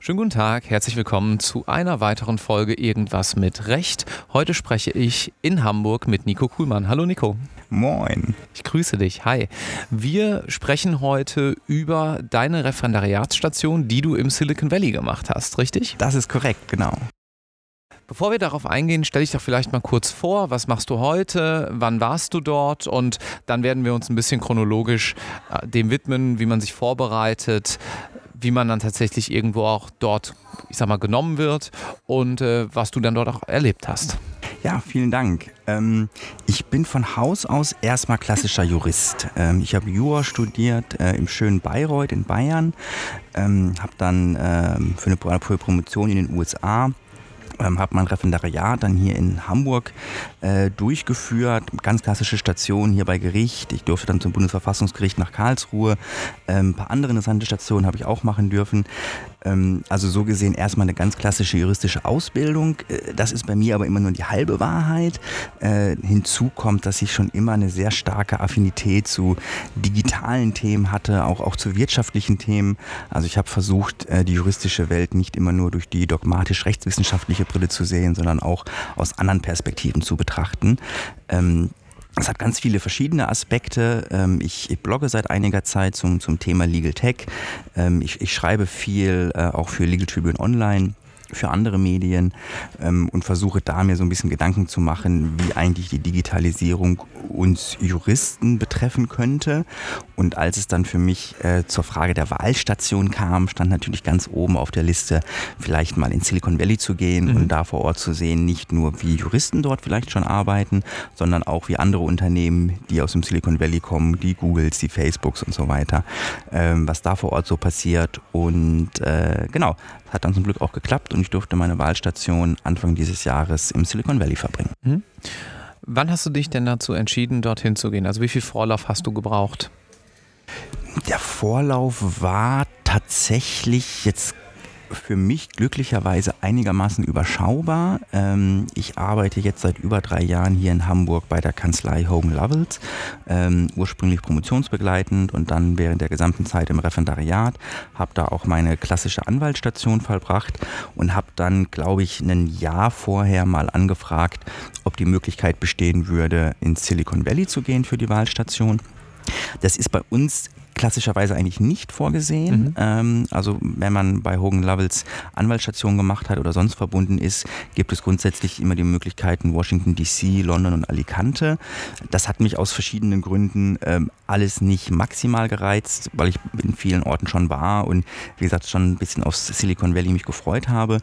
Schönen guten Tag, herzlich willkommen zu einer weiteren Folge Irgendwas mit Recht. Heute spreche ich in Hamburg mit Nico Kuhlmann. Hallo Nico. Moin. Ich grüße dich. Hi. Wir sprechen heute über deine Referendariatsstation, die du im Silicon Valley gemacht hast, richtig? Das ist korrekt, genau. Bevor wir darauf eingehen, stelle ich doch vielleicht mal kurz vor, was machst du heute, wann warst du dort und dann werden wir uns ein bisschen chronologisch äh, dem widmen, wie man sich vorbereitet, wie man dann tatsächlich irgendwo auch dort, ich sag mal, genommen wird und äh, was du dann dort auch erlebt hast. Ja, vielen Dank. Ähm, ich bin von Haus aus erstmal klassischer Jurist. Ähm, ich habe Jura studiert äh, im schönen Bayreuth in Bayern, ähm, habe dann ähm, für eine Promotion in den USA ähm, habe mein Referendariat dann hier in Hamburg äh, durchgeführt. Ganz klassische Station hier bei Gericht. Ich durfte dann zum Bundesverfassungsgericht nach Karlsruhe. Ähm, ein paar andere interessante Stationen habe ich auch machen dürfen. Ähm, also so gesehen erstmal eine ganz klassische juristische Ausbildung. Äh, das ist bei mir aber immer nur die halbe Wahrheit. Äh, hinzu kommt, dass ich schon immer eine sehr starke Affinität zu digitalen Themen hatte, auch, auch zu wirtschaftlichen Themen. Also ich habe versucht, äh, die juristische Welt nicht immer nur durch die dogmatisch-rechtswissenschaftliche Brille zu sehen, sondern auch aus anderen Perspektiven zu betrachten. Es hat ganz viele verschiedene Aspekte. Ähm, ich, ich, blogge seit einiger Zeit zum, zum Thema Legal Tech. Ähm, ich, ich schreibe viel äh, auch für Legal Tribune Online für andere Medien ähm, und versuche da mir so ein bisschen Gedanken zu machen, wie eigentlich die Digitalisierung uns Juristen betreffen könnte. Und als es dann für mich äh, zur Frage der Wahlstation kam, stand natürlich ganz oben auf der Liste, vielleicht mal in Silicon Valley zu gehen mhm. und da vor Ort zu sehen, nicht nur wie Juristen dort vielleicht schon arbeiten, sondern auch wie andere Unternehmen, die aus dem Silicon Valley kommen, die Googles, die Facebooks und so weiter, ähm, was da vor Ort so passiert. Und äh, genau, hat dann zum Glück auch geklappt und ich durfte meine Wahlstation Anfang dieses Jahres im Silicon Valley verbringen. Mhm. Wann hast du dich denn dazu entschieden, dorthin zu gehen? Also wie viel Vorlauf hast du gebraucht? Der Vorlauf war tatsächlich jetzt für mich glücklicherweise einigermaßen überschaubar. Ähm, ich arbeite jetzt seit über drei Jahren hier in Hamburg bei der Kanzlei Hogan Lovells, ähm, ursprünglich promotionsbegleitend und dann während der gesamten Zeit im Referendariat, habe da auch meine klassische Anwaltsstation vollbracht und habe dann, glaube ich, ein Jahr vorher mal angefragt, ob die Möglichkeit bestehen würde, ins Silicon Valley zu gehen für die Wahlstation. Das ist bei uns klassischerweise eigentlich nicht vorgesehen. Mhm. Ähm, also wenn man bei Hogan Lovells Anwaltsstation gemacht hat oder sonst verbunden ist, gibt es grundsätzlich immer die Möglichkeiten Washington DC, London und Alicante. Das hat mich aus verschiedenen Gründen ähm, alles nicht maximal gereizt, weil ich in vielen Orten schon war und wie gesagt schon ein bisschen aufs Silicon Valley mich gefreut habe.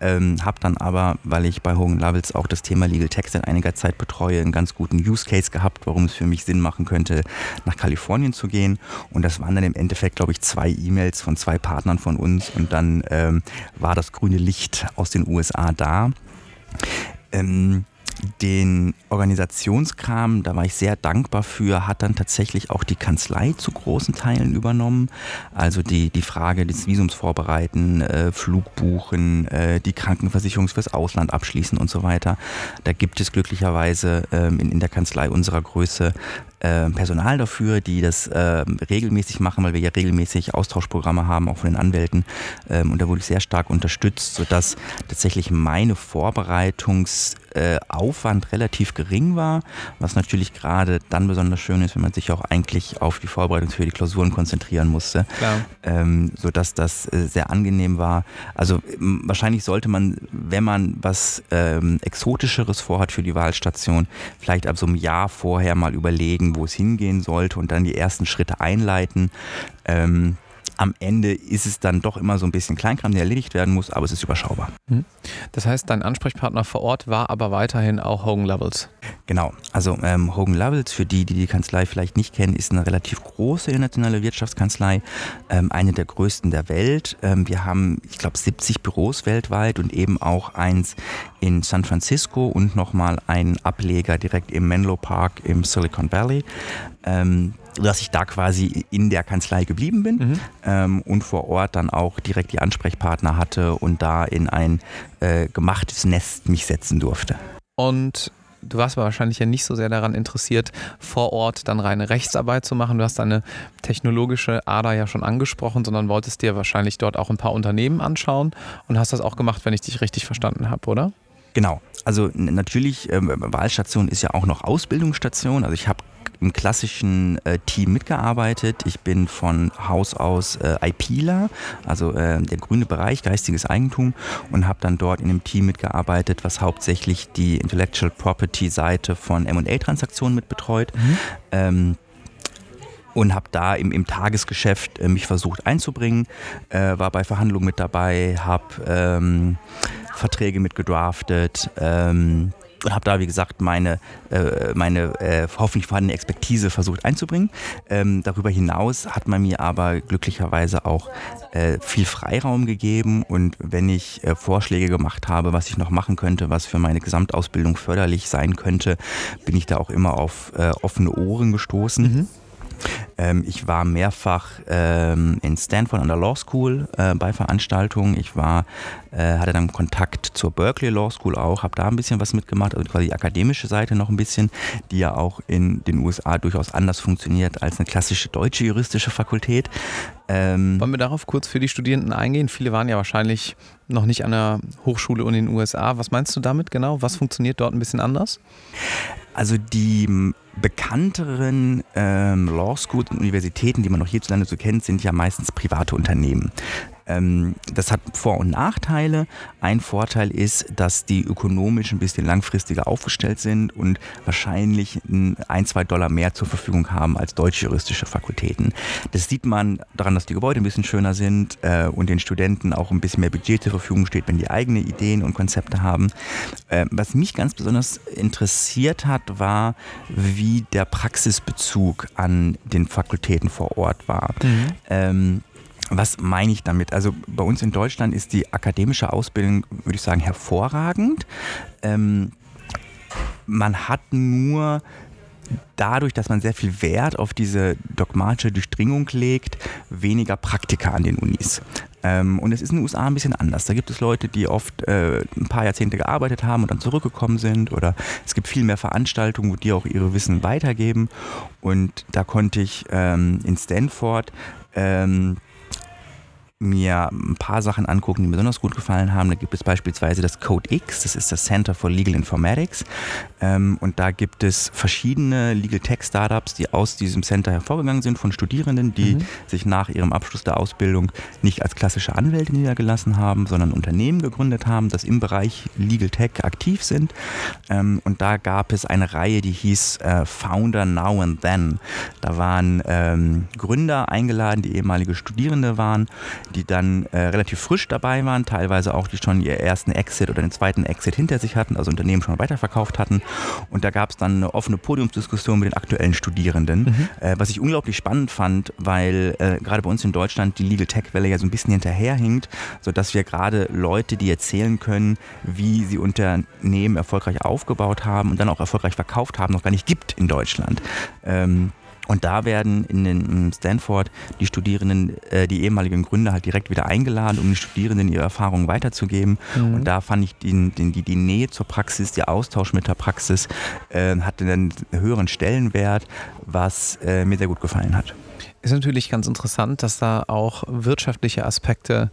Ähm, habe dann aber, weil ich bei Hogan Lovells auch das Thema Legal Text in einiger Zeit betreue, einen ganz guten Use Case gehabt, warum es für mich Sinn machen könnte, nach Kalifornien zu gehen und das waren dann im Endeffekt, glaube ich, zwei E-Mails von zwei Partnern von uns und dann ähm, war das grüne Licht aus den USA da. Ähm, den Organisationskram, da war ich sehr dankbar für, hat dann tatsächlich auch die Kanzlei zu großen Teilen übernommen. Also die, die Frage des Visums vorbereiten, äh, Flug buchen, äh, die Krankenversicherung fürs Ausland abschließen und so weiter. Da gibt es glücklicherweise ähm, in, in der Kanzlei unserer Größe äh, Personal dafür, die das äh, regelmäßig machen, weil wir ja regelmäßig Austauschprogramme haben, auch von den Anwälten. Ähm, und da wurde ich sehr stark unterstützt, sodass tatsächlich meine Vorbereitungsaufwand äh, relativ gering war, was natürlich gerade dann besonders schön ist, wenn man sich auch eigentlich auf die Vorbereitung für die Klausuren konzentrieren musste. Ähm, sodass das äh, sehr angenehm war. Also wahrscheinlich sollte man, wenn man was ähm, Exotischeres vorhat für die Wahlstation, vielleicht ab so einem Jahr vorher mal überlegen, wo es hingehen sollte und dann die ersten Schritte einleiten. Ähm, am Ende ist es dann doch immer so ein bisschen Kleinkram, der erledigt werden muss, aber es ist überschaubar. Hm. Das heißt, dein Ansprechpartner vor Ort war aber weiterhin auch Hogan Lovells. Genau, also ähm, Hogan Lovells, für die, die die Kanzlei vielleicht nicht kennen, ist eine relativ große internationale Wirtschaftskanzlei, ähm, eine der größten der Welt. Ähm, wir haben, ich glaube, 70 Büros weltweit und eben auch eins in San Francisco und nochmal einen Ableger direkt im Menlo Park im Silicon Valley. Ähm, dass ich da quasi in der Kanzlei geblieben bin mhm. ähm, und vor Ort dann auch direkt die Ansprechpartner hatte und da in ein äh, gemachtes Nest mich setzen durfte. Und du warst aber wahrscheinlich ja nicht so sehr daran interessiert, vor Ort dann reine Rechtsarbeit zu machen. Du hast deine technologische Ader ja schon angesprochen, sondern wolltest dir wahrscheinlich dort auch ein paar Unternehmen anschauen und hast das auch gemacht, wenn ich dich richtig verstanden habe, oder? Genau. Also natürlich, äh, Wahlstation ist ja auch noch Ausbildungsstation. Also ich habe im klassischen äh, Team mitgearbeitet. Ich bin von Haus aus äh, IPler, also äh, der grüne Bereich, geistiges Eigentum, und habe dann dort in einem Team mitgearbeitet, was hauptsächlich die Intellectual Property Seite von MA-Transaktionen mitbetreut. Mhm. Ähm, und habe da im, im Tagesgeschäft äh, mich versucht einzubringen, äh, war bei Verhandlungen mit dabei, habe ähm, Verträge mitgedraftet, ähm, und habe da, wie gesagt, meine, äh, meine äh, hoffentlich vorhandene Expertise versucht einzubringen. Ähm, darüber hinaus hat man mir aber glücklicherweise auch äh, viel Freiraum gegeben und wenn ich äh, Vorschläge gemacht habe, was ich noch machen könnte, was für meine Gesamtausbildung förderlich sein könnte, bin ich da auch immer auf äh, offene Ohren gestoßen. Mhm. Ähm, ich war mehrfach ähm, in Stanford an der Law School äh, bei Veranstaltungen. Ich war, äh, hatte dann Kontakt zur Berkeley Law School auch, habe da ein bisschen was mitgemacht, also quasi die akademische Seite noch ein bisschen, die ja auch in den USA durchaus anders funktioniert als eine klassische deutsche juristische Fakultät. Ähm Wollen wir darauf kurz für die Studierenden eingehen? Viele waren ja wahrscheinlich noch nicht an der Hochschule in den USA. Was meinst du damit genau? Was funktioniert dort ein bisschen anders? Also die bekannteren ähm, Law Schools und Universitäten, die man noch hierzulande so kennt, sind ja meistens private Unternehmen. Ähm, das hat Vor- und Nachteile. Ein Vorteil ist, dass die ökonomisch ein bisschen langfristiger aufgestellt sind und wahrscheinlich ein, zwei Dollar mehr zur Verfügung haben als deutsche juristische Fakultäten. Das sieht man daran, dass die Gebäude ein bisschen schöner sind äh, und den Studenten auch ein bisschen mehr Budget zur Verfügung steht, wenn die eigene Ideen und Konzepte haben. Äh, was mich ganz besonders interessiert hat, war, wie der Praxisbezug an den Fakultäten vor Ort war. Mhm. Ähm, was meine ich damit? Also bei uns in Deutschland ist die akademische Ausbildung, würde ich sagen, hervorragend. Ähm, man hat nur dadurch, dass man sehr viel Wert auf diese dogmatische Durchdringung legt, weniger Praktika an den Unis. Ähm, und es ist in den USA ein bisschen anders. Da gibt es Leute, die oft äh, ein paar Jahrzehnte gearbeitet haben und dann zurückgekommen sind. Oder es gibt viel mehr Veranstaltungen, wo die auch ihre Wissen weitergeben. Und da konnte ich ähm, in Stanford ähm, mir ein paar Sachen angucken, die mir besonders gut gefallen haben. Da gibt es beispielsweise das Code X, das ist das Center for Legal Informatics. Ähm, und da gibt es verschiedene Legal Tech Startups, die aus diesem Center hervorgegangen sind von Studierenden, die mhm. sich nach ihrem Abschluss der Ausbildung nicht als klassische Anwälte niedergelassen haben, sondern Unternehmen gegründet haben, das im Bereich Legal Tech aktiv sind. Ähm, und da gab es eine Reihe, die hieß äh, Founder Now and Then. Da waren ähm, Gründer eingeladen, die ehemalige Studierende waren, die dann äh, relativ frisch dabei waren, teilweise auch die schon ihren ersten Exit oder den zweiten Exit hinter sich hatten, also Unternehmen schon weiterverkauft hatten. Und da gab es dann eine offene Podiumsdiskussion mit den aktuellen Studierenden, mhm. äh, was ich unglaublich spannend fand, weil äh, gerade bei uns in Deutschland die Legal Tech-Welle ja so ein bisschen hinterherhinkt, sodass wir gerade Leute, die erzählen können, wie sie Unternehmen erfolgreich aufgebaut haben und dann auch erfolgreich verkauft haben, noch gar nicht gibt in Deutschland. Ähm, und da werden in den Stanford die Studierenden, äh, die ehemaligen Gründer halt direkt wieder eingeladen, um den Studierenden ihre Erfahrungen weiterzugeben. Mhm. Und da fand ich den, die, die Nähe zur Praxis, der Austausch mit der Praxis, äh, hatte einen höheren Stellenwert, was äh, mir sehr gut gefallen hat. Ist natürlich ganz interessant, dass da auch wirtschaftliche Aspekte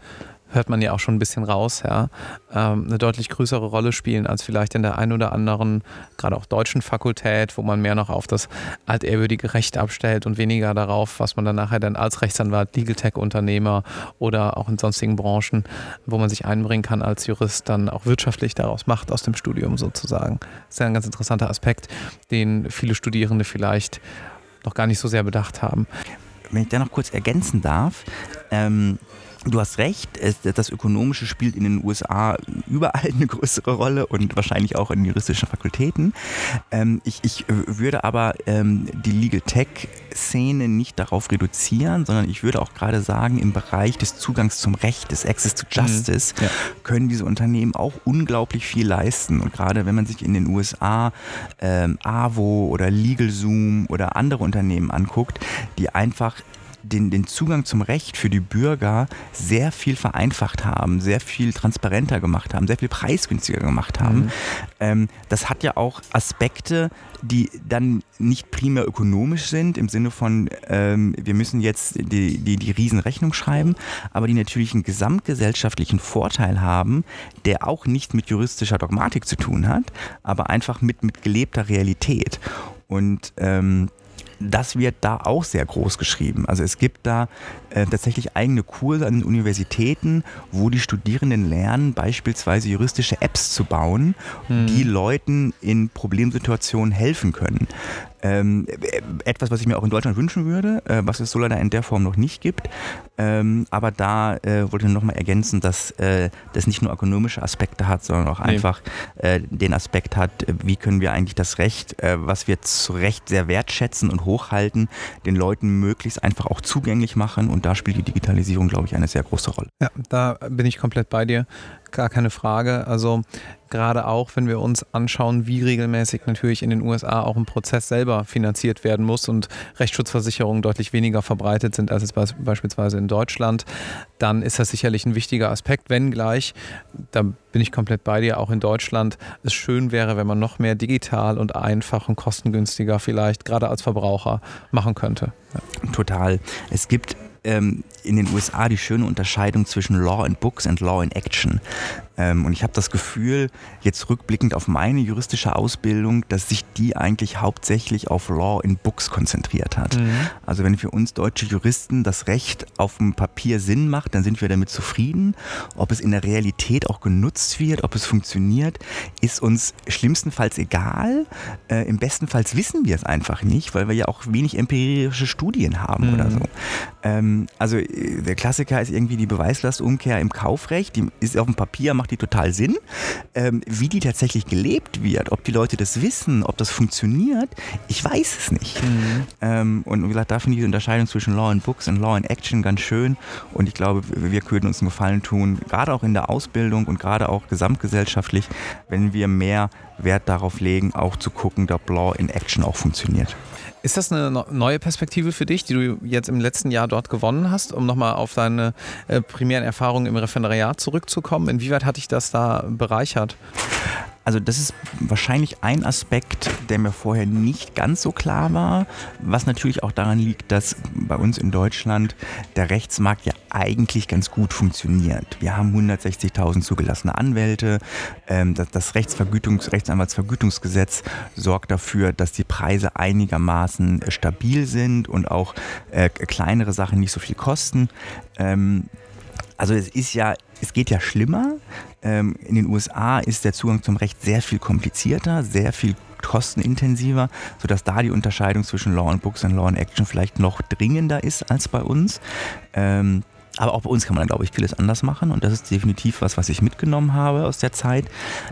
hört man ja auch schon ein bisschen raus, ja, ähm, eine deutlich größere Rolle spielen als vielleicht in der einen oder anderen, gerade auch deutschen Fakultät, wo man mehr noch auf das altehrwürdige Recht abstellt und weniger darauf, was man dann nachher dann als Rechtsanwalt, Legal Tech-Unternehmer oder auch in sonstigen Branchen, wo man sich einbringen kann als Jurist, dann auch wirtschaftlich daraus macht aus dem Studium sozusagen. Das ist ja ein ganz interessanter Aspekt, den viele Studierende vielleicht noch gar nicht so sehr bedacht haben. Wenn ich da noch kurz ergänzen darf, ähm, Du hast recht, das Ökonomische spielt in den USA überall eine größere Rolle und wahrscheinlich auch in juristischen Fakultäten. Ähm, ich, ich würde aber ähm, die Legal Tech-Szene nicht darauf reduzieren, sondern ich würde auch gerade sagen, im Bereich des Zugangs zum Recht, des Access to Justice, mhm. ja. können diese Unternehmen auch unglaublich viel leisten. Und gerade wenn man sich in den USA ähm, AVO oder LegalZoom oder andere Unternehmen anguckt, die einfach den, den Zugang zum Recht für die Bürger sehr viel vereinfacht haben, sehr viel transparenter gemacht haben, sehr viel preisgünstiger gemacht haben. Mhm. Ähm, das hat ja auch Aspekte, die dann nicht primär ökonomisch sind, im Sinne von, ähm, wir müssen jetzt die, die, die Riesenrechnung schreiben, aber die natürlich einen gesamtgesellschaftlichen Vorteil haben, der auch nicht mit juristischer Dogmatik zu tun hat, aber einfach mit, mit gelebter Realität. Und ähm, das wird da auch sehr groß geschrieben. Also es gibt da äh, tatsächlich eigene Kurse an den Universitäten, wo die Studierenden lernen, beispielsweise juristische Apps zu bauen, hm. die Leuten in Problemsituationen helfen können. Ähm, etwas, was ich mir auch in Deutschland wünschen würde, äh, was es so leider in der Form noch nicht gibt. Ähm, aber da äh, wollte ich nochmal ergänzen, dass äh, das nicht nur ökonomische Aspekte hat, sondern auch nee. einfach äh, den Aspekt hat, wie können wir eigentlich das Recht, äh, was wir zu Recht sehr wertschätzen und hochhalten, den Leuten möglichst einfach auch zugänglich machen. Und da spielt die Digitalisierung, glaube ich, eine sehr große Rolle. Ja, da bin ich komplett bei dir gar keine Frage. Also gerade auch, wenn wir uns anschauen, wie regelmäßig natürlich in den USA auch ein Prozess selber finanziert werden muss und Rechtsschutzversicherungen deutlich weniger verbreitet sind als es beispielsweise in Deutschland, dann ist das sicherlich ein wichtiger Aspekt, wenngleich, da bin ich komplett bei dir, auch in Deutschland es schön wäre, wenn man noch mehr digital und einfach und kostengünstiger vielleicht gerade als Verbraucher machen könnte. Ja. Total. Es gibt ähm, in den USA die schöne Unterscheidung zwischen Law and Books und Law in Action. Ähm, und ich habe das Gefühl, jetzt rückblickend auf meine juristische Ausbildung, dass sich die eigentlich hauptsächlich auf Law in Books konzentriert hat. Mhm. Also wenn für uns deutsche Juristen das Recht auf dem Papier Sinn macht, dann sind wir damit zufrieden. Ob es in der Realität auch genutzt wird, ob es funktioniert, ist uns schlimmstenfalls egal. Äh, Im bestenfalls wissen wir es einfach nicht, weil wir ja auch wenig empirische Studien haben mhm. oder so. Ähm, also äh, der Klassiker ist irgendwie die Beweislastumkehr im Kaufrecht. Die ist auf dem Papier, macht die total Sinn. Ähm, wie die tatsächlich gelebt wird, ob die Leute das wissen, ob das funktioniert, ich weiß es nicht. Mhm. Ähm, und wie gesagt, da finde ich die Unterscheidung zwischen Law and Books und Law and Action ganz schön. Und ich glaube, wir könnten uns einen Gefallen tun, gerade auch in der Ausbildung und gerade auch gesamtgesellschaftlich, wenn wir mehr Wert darauf legen, auch zu gucken, ob Law in Action auch funktioniert. Ist das eine neue Perspektive für dich, die du jetzt im letzten Jahr dort gewonnen hast, um nochmal auf deine äh, primären Erfahrungen im Referendariat zurückzukommen? Inwieweit hat dich das da bereichert? Also das ist wahrscheinlich ein Aspekt, der mir vorher nicht ganz so klar war, was natürlich auch daran liegt, dass bei uns in Deutschland der Rechtsmarkt ja eigentlich ganz gut funktioniert. Wir haben 160.000 zugelassene Anwälte. Ähm, das Rechtsvergütungs Rechtsanwaltsvergütungsgesetz sorgt dafür, dass die Preise einigermaßen stabil sind und auch äh, kleinere Sachen nicht so viel kosten. Also es ist ja, es geht ja schlimmer. Ähm, in den USA ist der Zugang zum Recht sehr viel komplizierter, sehr viel kostenintensiver, sodass da die Unterscheidung zwischen Law and Books und Law and Action vielleicht noch dringender ist als bei uns. Ähm, aber auch bei uns kann man, glaube ich, vieles anders machen und das ist definitiv was, was ich mitgenommen habe aus der Zeit.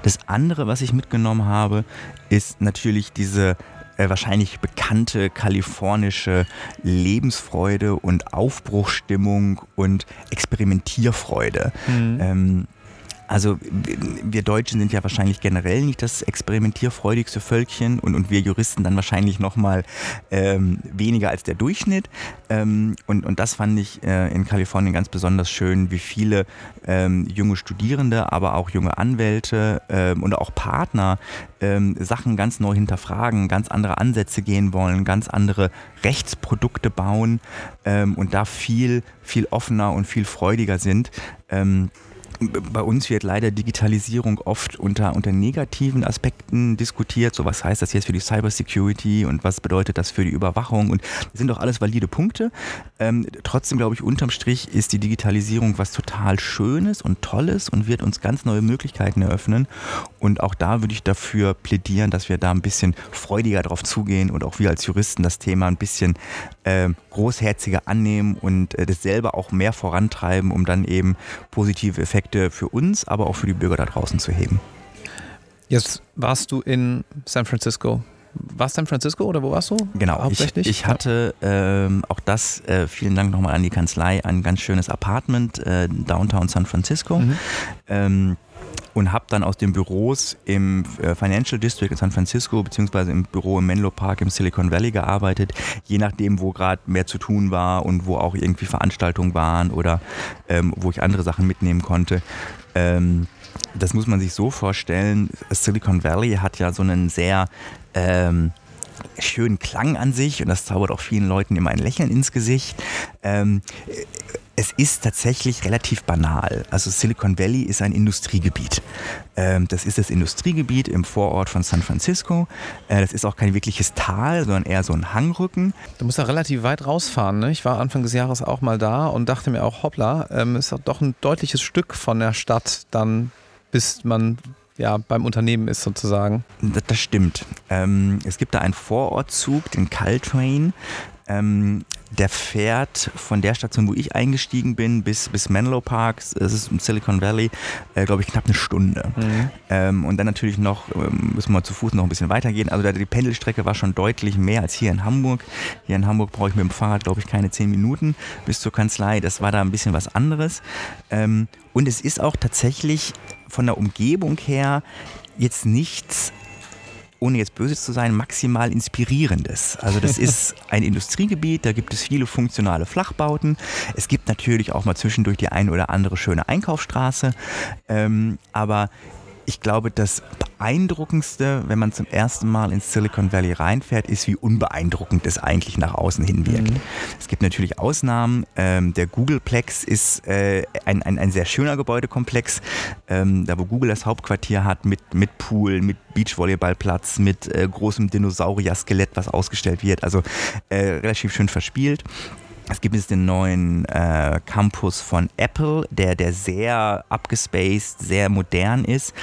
Das andere, was ich mitgenommen habe, ist natürlich diese äh, wahrscheinlich bekannte kalifornische Lebensfreude und Aufbruchstimmung und Experimentierfreude. Mhm. Ähm, also wir Deutschen sind ja wahrscheinlich generell nicht das experimentierfreudigste Völkchen und, und wir Juristen dann wahrscheinlich nochmal ähm, weniger als der Durchschnitt. Ähm, und, und das fand ich äh, in Kalifornien ganz besonders schön, wie viele ähm, junge Studierende, aber auch junge Anwälte ähm, und auch Partner ähm, Sachen ganz neu hinterfragen, ganz andere Ansätze gehen wollen, ganz andere Rechtsprodukte bauen ähm, und da viel, viel offener und viel freudiger sind. Bei uns wird leider Digitalisierung oft unter, unter negativen Aspekten diskutiert. So, was heißt das jetzt für die Cybersecurity und was bedeutet das für die Überwachung? Und das sind doch alles valide Punkte. Ähm, trotzdem glaube ich, unterm Strich ist die Digitalisierung was total Schönes und Tolles und wird uns ganz neue Möglichkeiten eröffnen. Und auch da würde ich dafür plädieren, dass wir da ein bisschen freudiger drauf zugehen und auch wir als Juristen das Thema ein bisschen äh, großherziger annehmen und äh, das selber auch mehr vorantreiben, um dann eben positive Effekte für uns, aber auch für die Bürger da draußen zu heben. Jetzt warst du in San Francisco. Warst du San Francisco oder wo warst du? Genau? Ich, ich hatte ähm, auch das, äh, vielen Dank nochmal an die Kanzlei, ein ganz schönes Apartment äh, Downtown San Francisco. Mhm. Ähm, und habe dann aus den Büros im äh, Financial District in San Francisco beziehungsweise im Büro im Menlo Park im Silicon Valley gearbeitet, je nachdem, wo gerade mehr zu tun war und wo auch irgendwie Veranstaltungen waren oder ähm, wo ich andere Sachen mitnehmen konnte. Ähm, das muss man sich so vorstellen. Silicon Valley hat ja so einen sehr ähm, schönen Klang an sich und das zaubert auch vielen Leuten immer ein Lächeln ins Gesicht. Ähm, es ist tatsächlich relativ banal. Also Silicon Valley ist ein Industriegebiet. Ähm, das ist das Industriegebiet im Vorort von San Francisco. Äh, das ist auch kein wirkliches Tal, sondern eher so ein Hangrücken. Du musst da relativ weit rausfahren. Ne? Ich war Anfang des Jahres auch mal da und dachte mir auch, hoppla, ähm, ist doch ein deutliches Stück von der Stadt dann, bis man ja, beim Unternehmen ist sozusagen. Das, das stimmt. Ähm, es gibt da einen Vorortzug, den Caltrain. Ähm, der fährt von der Station, wo ich eingestiegen bin, bis, bis Menlo Park, das ist im Silicon Valley, äh, glaube ich, knapp eine Stunde. Mhm. Ähm, und dann natürlich noch, ähm, müssen wir zu Fuß noch ein bisschen weitergehen. Also die Pendelstrecke war schon deutlich mehr als hier in Hamburg. Hier in Hamburg brauche ich mit dem Fahrrad, glaube ich, keine zehn Minuten bis zur Kanzlei. Das war da ein bisschen was anderes. Ähm, und es ist auch tatsächlich von der Umgebung her jetzt nichts ohne jetzt böse zu sein, maximal inspirierendes. Also das ist ein Industriegebiet, da gibt es viele funktionale Flachbauten. Es gibt natürlich auch mal zwischendurch die ein oder andere schöne Einkaufsstraße, ähm, aber ich glaube, das Beeindruckendste, wenn man zum ersten Mal ins Silicon Valley reinfährt, ist, wie unbeeindruckend es eigentlich nach außen hin wirkt. Mhm. Es gibt natürlich Ausnahmen. Ähm, der Googleplex ist äh, ein, ein, ein, sehr schöner Gebäudekomplex, ähm, da wo Google das Hauptquartier hat, mit, mit Pool, mit Beachvolleyballplatz, mit äh, großem Dinosaurier-Skelett, was ausgestellt wird. Also äh, relativ schön verspielt. Es gibt jetzt den neuen äh, Campus von Apple, der, der sehr abgespaced, sehr modern ist,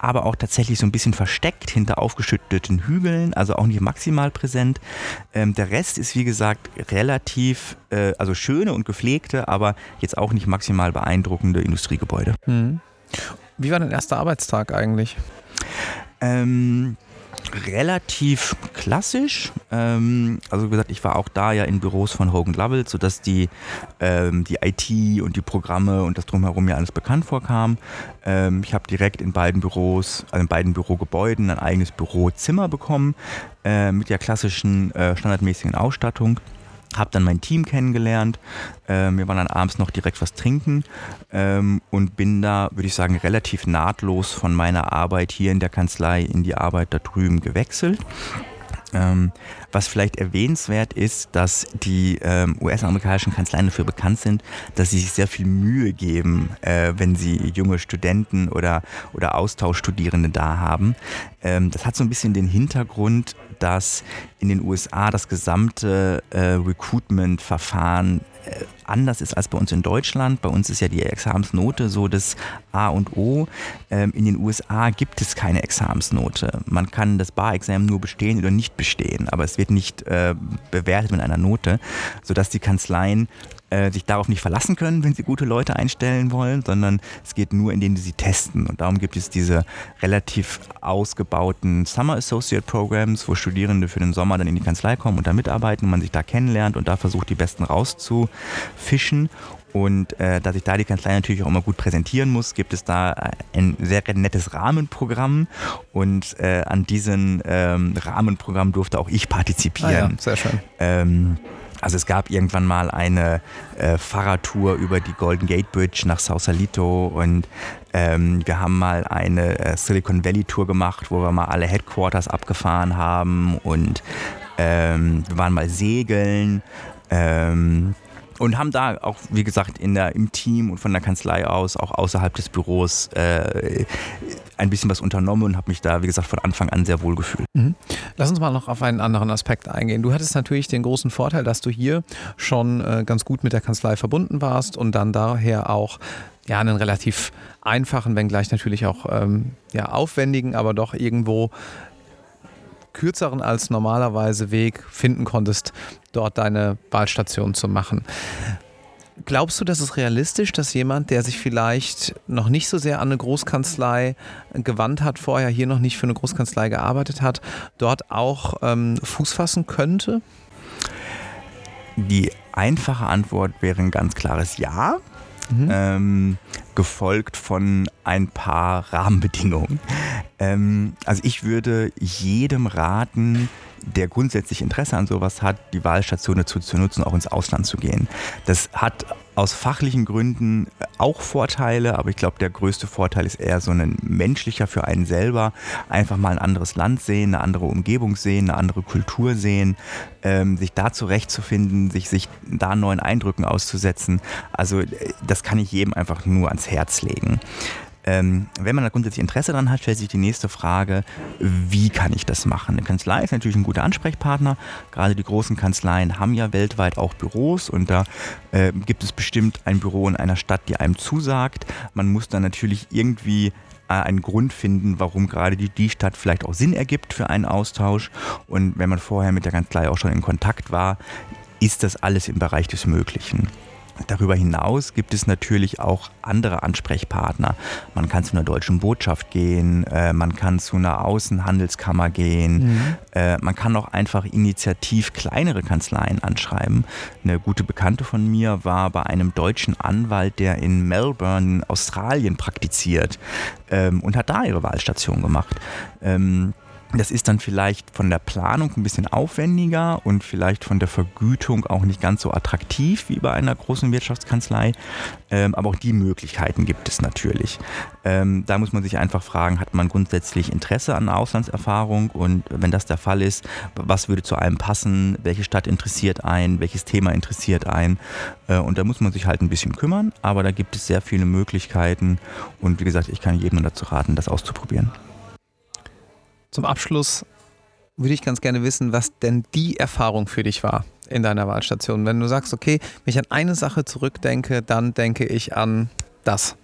aber auch tatsächlich so ein bisschen versteckt hinter aufgeschütteten Hügeln, also auch nicht maximal präsent. Ähm, der Rest ist, wie gesagt, relativ, äh, also schöne und gepflegte, aber jetzt auch nicht maximal beeindruckende Industriegebäude. Mhm. Wie war dein erster Arbeitstag eigentlich? Ähm, relativ klassisch. Ähm, also wie gesagt, ich war auch da ja in Büros von Hogan Lovells, sodass die, ähm, die IT und die Programme und das drumherum mir alles bekannt vorkam. Ähm, ich habe direkt in beiden Büros, also in beiden Bürogebäuden ein eigenes Bürozimmer bekommen äh, mit der klassischen äh, standardmäßigen Ausstattung habe dann mein Team kennengelernt. Ähm, wir waren dann abends noch direkt was trinken ähm, und bin da, würde ich sagen, relativ nahtlos von meiner Arbeit hier in der Kanzlei in die Arbeit da drüben gewechselt. Ähm, was vielleicht erwähnenswert ist, dass die ähm, US-amerikanischen Kanzleien dafür bekannt sind, dass sie sich sehr viel Mühe geben, äh, wenn sie junge Studenten oder, oder Austauschstudierende da haben. Ähm, das hat so ein bisschen den Hintergrund, dass in den USA das gesamte äh, Recruitment-Verfahren anders ist als bei uns in Deutschland. Bei uns ist ja die Examensnote so das A und O. Ähm, in den USA gibt es keine Examensnote. Man kann das Bar-Examen nur bestehen oder nicht bestehen, aber es wird nicht äh, bewertet mit einer Note, sodass die Kanzleien äh, sich darauf nicht verlassen können, wenn sie gute Leute einstellen wollen, sondern es geht nur, indem sie testen. Und darum gibt es diese relativ ausgebauten Summer Associate Programs, wo Studierende für den Sommer dann in die Kanzlei kommen und da mitarbeiten und man sich da kennenlernt und da versucht, die Besten rauszufischen. Und äh, da sich da die Kanzlei natürlich auch immer gut präsentieren muss, gibt es da ein sehr nettes Rahmenprogramm. Und äh, an diesem ähm, Rahmenprogramm durfte auch ich partizipieren. Ah ja, sehr schön. Ähm, also es gab irgendwann mal eine äh, Fahrradtour über die Golden Gate Bridge nach Sausalito und ähm, wir haben mal eine äh, Silicon Valley Tour gemacht, wo wir mal alle Headquarters abgefahren haben und ähm, wir waren mal segeln. Ähm, und haben da auch, wie gesagt, in der, im Team und von der Kanzlei aus, auch außerhalb des Büros, äh, ein bisschen was unternommen und habe mich da, wie gesagt, von Anfang an sehr wohl gefühlt. Mhm. Lass uns mal noch auf einen anderen Aspekt eingehen. Du hattest natürlich den großen Vorteil, dass du hier schon äh, ganz gut mit der Kanzlei verbunden warst und dann daher auch ja, einen relativ einfachen, wenngleich natürlich auch ähm, ja, aufwendigen, aber doch irgendwo kürzeren als normalerweise Weg finden konntest, dort deine Wahlstation zu machen. Glaubst du, dass es realistisch, dass jemand, der sich vielleicht noch nicht so sehr an eine Großkanzlei gewandt hat, vorher hier noch nicht für eine Großkanzlei gearbeitet hat, dort auch ähm, Fuß fassen könnte? Die einfache Antwort wäre ein ganz klares Ja. Mhm. Ähm, gefolgt von ein paar Rahmenbedingungen. Ähm, also ich würde jedem raten, der grundsätzlich Interesse an sowas hat, die Wahlstation dazu zu nutzen, auch ins Ausland zu gehen. Das hat aus fachlichen Gründen auch Vorteile, aber ich glaube, der größte Vorteil ist eher so ein menschlicher für einen selber. Einfach mal ein anderes Land sehen, eine andere Umgebung sehen, eine andere Kultur sehen, ähm, sich da zurechtzufinden, sich, sich da neuen Eindrücken auszusetzen. Also äh, das kann ich jedem einfach nur ans Herz legen. Ähm, wenn man da grundsätzlich Interesse daran hat, stellt sich die nächste Frage, wie kann ich das machen? Eine Kanzlei ist natürlich ein guter Ansprechpartner. Gerade die großen Kanzleien haben ja weltweit auch Büros und da äh, gibt es bestimmt ein Büro in einer Stadt, die einem zusagt. Man muss dann natürlich irgendwie äh, einen Grund finden, warum gerade die, die Stadt vielleicht auch Sinn ergibt für einen Austausch. Und wenn man vorher mit der Kanzlei auch schon in Kontakt war, ist das alles im Bereich des Möglichen. Darüber hinaus gibt es natürlich auch andere Ansprechpartner. Man kann zu einer deutschen Botschaft gehen, äh, man kann zu einer Außenhandelskammer gehen, mhm. äh, man kann auch einfach initiativ kleinere Kanzleien anschreiben. Eine gute Bekannte von mir war bei einem deutschen Anwalt, der in Melbourne, Australien praktiziert ähm, und hat da ihre Wahlstation gemacht. Ähm, das ist dann vielleicht von der Planung ein bisschen aufwendiger und vielleicht von der Vergütung auch nicht ganz so attraktiv wie bei einer großen Wirtschaftskanzlei. Ähm, aber auch die Möglichkeiten gibt es natürlich. Ähm, da muss man sich einfach fragen, hat man grundsätzlich Interesse an Auslandserfahrung und wenn das der Fall ist, was würde zu einem passen, welche Stadt interessiert einen, welches Thema interessiert einen. Äh, und da muss man sich halt ein bisschen kümmern, aber da gibt es sehr viele Möglichkeiten und wie gesagt, ich kann jedem dazu raten, das auszuprobieren. Zum Abschluss würde ich ganz gerne wissen, was denn die Erfahrung für dich war in deiner Wahlstation. Wenn du sagst, okay, wenn ich an eine Sache zurückdenke, dann denke ich an das.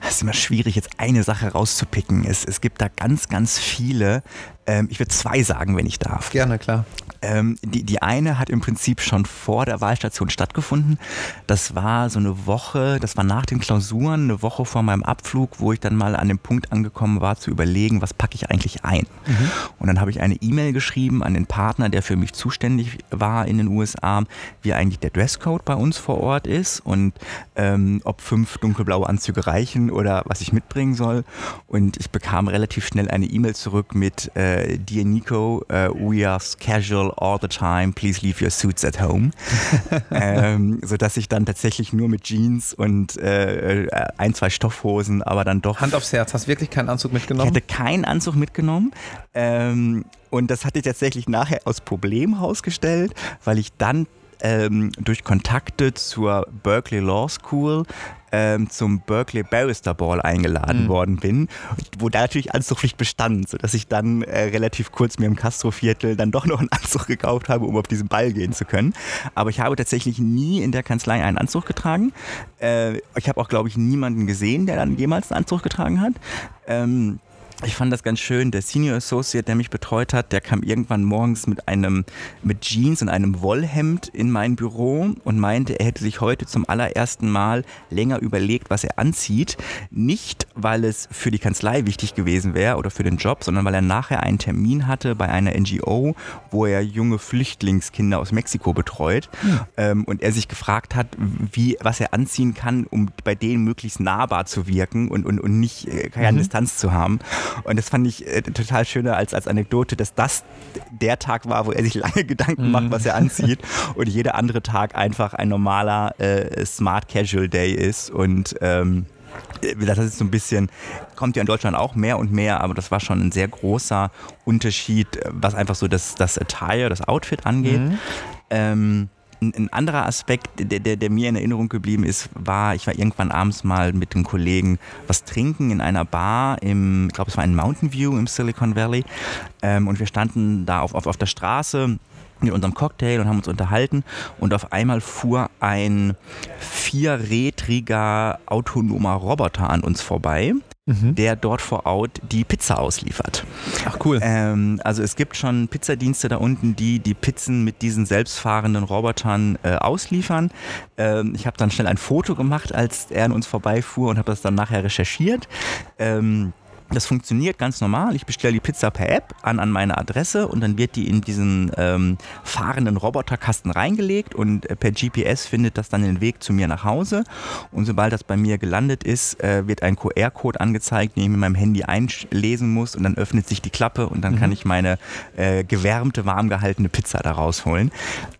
Es ist immer schwierig, jetzt eine Sache rauszupicken. Es, es gibt da ganz, ganz viele. Ähm, ich würde zwei sagen, wenn ich darf. Gerne, klar. Ähm, die, die eine hat im Prinzip schon vor der Wahlstation stattgefunden. Das war so eine Woche, das war nach den Klausuren, eine Woche vor meinem Abflug, wo ich dann mal an dem Punkt angekommen war, zu überlegen, was packe ich eigentlich ein. Mhm. Und dann habe ich eine E-Mail geschrieben an den Partner, der für mich zuständig war in den USA, wie eigentlich der Dresscode bei uns vor Ort ist und ähm, ob fünf dunkelblaue Anzüge reichen oder was ich mitbringen soll. Und ich bekam relativ schnell eine E-Mail zurück mit äh, Dear Nico, uh, we are casual all the time, please leave your suits at home. ähm, sodass ich dann tatsächlich nur mit Jeans und äh, ein, zwei Stoffhosen, aber dann doch. Hand aufs Herz, hast du wirklich keinen Anzug mitgenommen? Ich hatte keinen Anzug mitgenommen. Ähm, und das hatte ich tatsächlich nachher aus Problem herausgestellt, weil ich dann ähm, durch Kontakte zur Berkeley Law School ähm, zum Berkeley Barrister Ball eingeladen mhm. worden bin, wo da natürlich Anzugpflicht bestand, sodass ich dann äh, relativ kurz mir im Castro-Viertel dann doch noch einen Anzug gekauft habe, um auf diesen Ball gehen zu können. Aber ich habe tatsächlich nie in der Kanzlei einen Anzug getragen. Äh, ich habe auch, glaube ich, niemanden gesehen, der dann jemals einen Anzug getragen hat. Ähm, ich fand das ganz schön. Der Senior Associate, der mich betreut hat, der kam irgendwann morgens mit einem mit Jeans und einem Wollhemd in mein Büro und meinte, er hätte sich heute zum allerersten Mal länger überlegt, was er anzieht. Nicht, weil es für die Kanzlei wichtig gewesen wäre oder für den Job, sondern weil er nachher einen Termin hatte bei einer NGO, wo er junge Flüchtlingskinder aus Mexiko betreut mhm. und er sich gefragt hat, wie was er anziehen kann, um bei denen möglichst nahbar zu wirken und, und, und nicht äh, keine mhm. Distanz zu haben. Und das fand ich äh, total schön als, als Anekdote, dass das der Tag war, wo er sich lange Gedanken macht, was er anzieht. und jeder andere Tag einfach ein normaler äh, Smart Casual Day ist. Und ähm, das ist so ein bisschen, kommt ja in Deutschland auch mehr und mehr, aber das war schon ein sehr großer Unterschied, was einfach so das, das Attire, das Outfit angeht. Mhm. Ähm, ein, anderer Aspekt, der, der, der, mir in Erinnerung geblieben ist, war, ich war irgendwann abends mal mit einem Kollegen was trinken in einer Bar im, ich glaube es war in Mountain View im Silicon Valley. Ähm, und wir standen da auf, auf, auf der Straße mit unserem Cocktail und haben uns unterhalten. Und auf einmal fuhr ein vierrädriger autonomer Roboter an uns vorbei mhm. der dort vor Ort die Pizza ausliefert. Ach cool. Ähm, also es gibt schon Pizzadienste da unten, die die Pizzen mit diesen selbstfahrenden Robotern äh, ausliefern. Ähm, ich habe dann schnell ein Foto gemacht, als er an uns vorbeifuhr und habe das dann nachher recherchiert. Ähm, Das funktioniert ganz normal. Ich bestelle die Pizza per App an, an meine Adresse und dann wird die in diesen ähm, fahrenden Roboterkasten reingelegt und äh, per GPS findet das dann den Weg zu mir nach Hause. Und sobald das bei mir gelandet ist, äh, wird ein QR-Code angezeigt, den ich mit meinem Handy einlesen muss und dann öffnet sich die Klappe und dann mhm. kann ich meine äh, gewärmte, warm gehaltene Pizza da rausholen.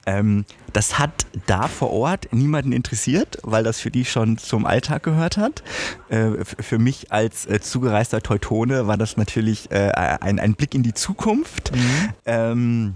Ähm, das hat da vor Ort niemanden interessiert, weil das für die schon zum Alltag gehört hat. Äh, für mich als äh, zugereister Teutone war das natürlich äh, ein, ein, Blick in die Zukunft. Mhm. Ähm,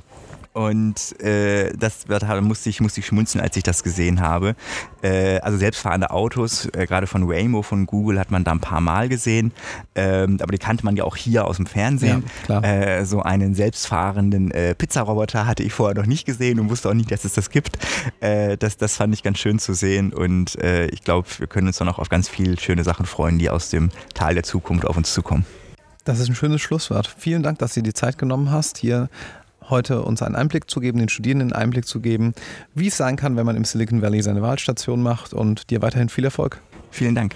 und äh, das da musste ich, musste ich schmunzeln, als ich das gesehen habe. Äh, also selbstfahrende Autos, äh, gerade von Waymo, von Google, hat man da ein paar Mal gesehen. Ähm, aber die kannte man ja auch hier aus dem Fernsehen. Ja, äh, so einen selbstfahrenden äh, Pizzaroboter hatte ich vorher noch nicht gesehen und wusste auch nicht, dass es das gibt. Äh, das, das fand ich ganz schön zu sehen. Und ich glaube, wir können uns dann auch auf ganz viele schöne Sachen freuen, die aus dem Tal der Zukunft auf uns zukommen. Das ist ein schönes Schlusswort. Vielen Dank, dass du dir die Zeit genommen hast, hier heute uns einen Einblick zu geben, den Studierenden einen Einblick zu geben, wie es sein kann, wenn man im Silicon Valley seine Wahlstation macht und dir weiterhin viel Erfolg. Vielen Dank.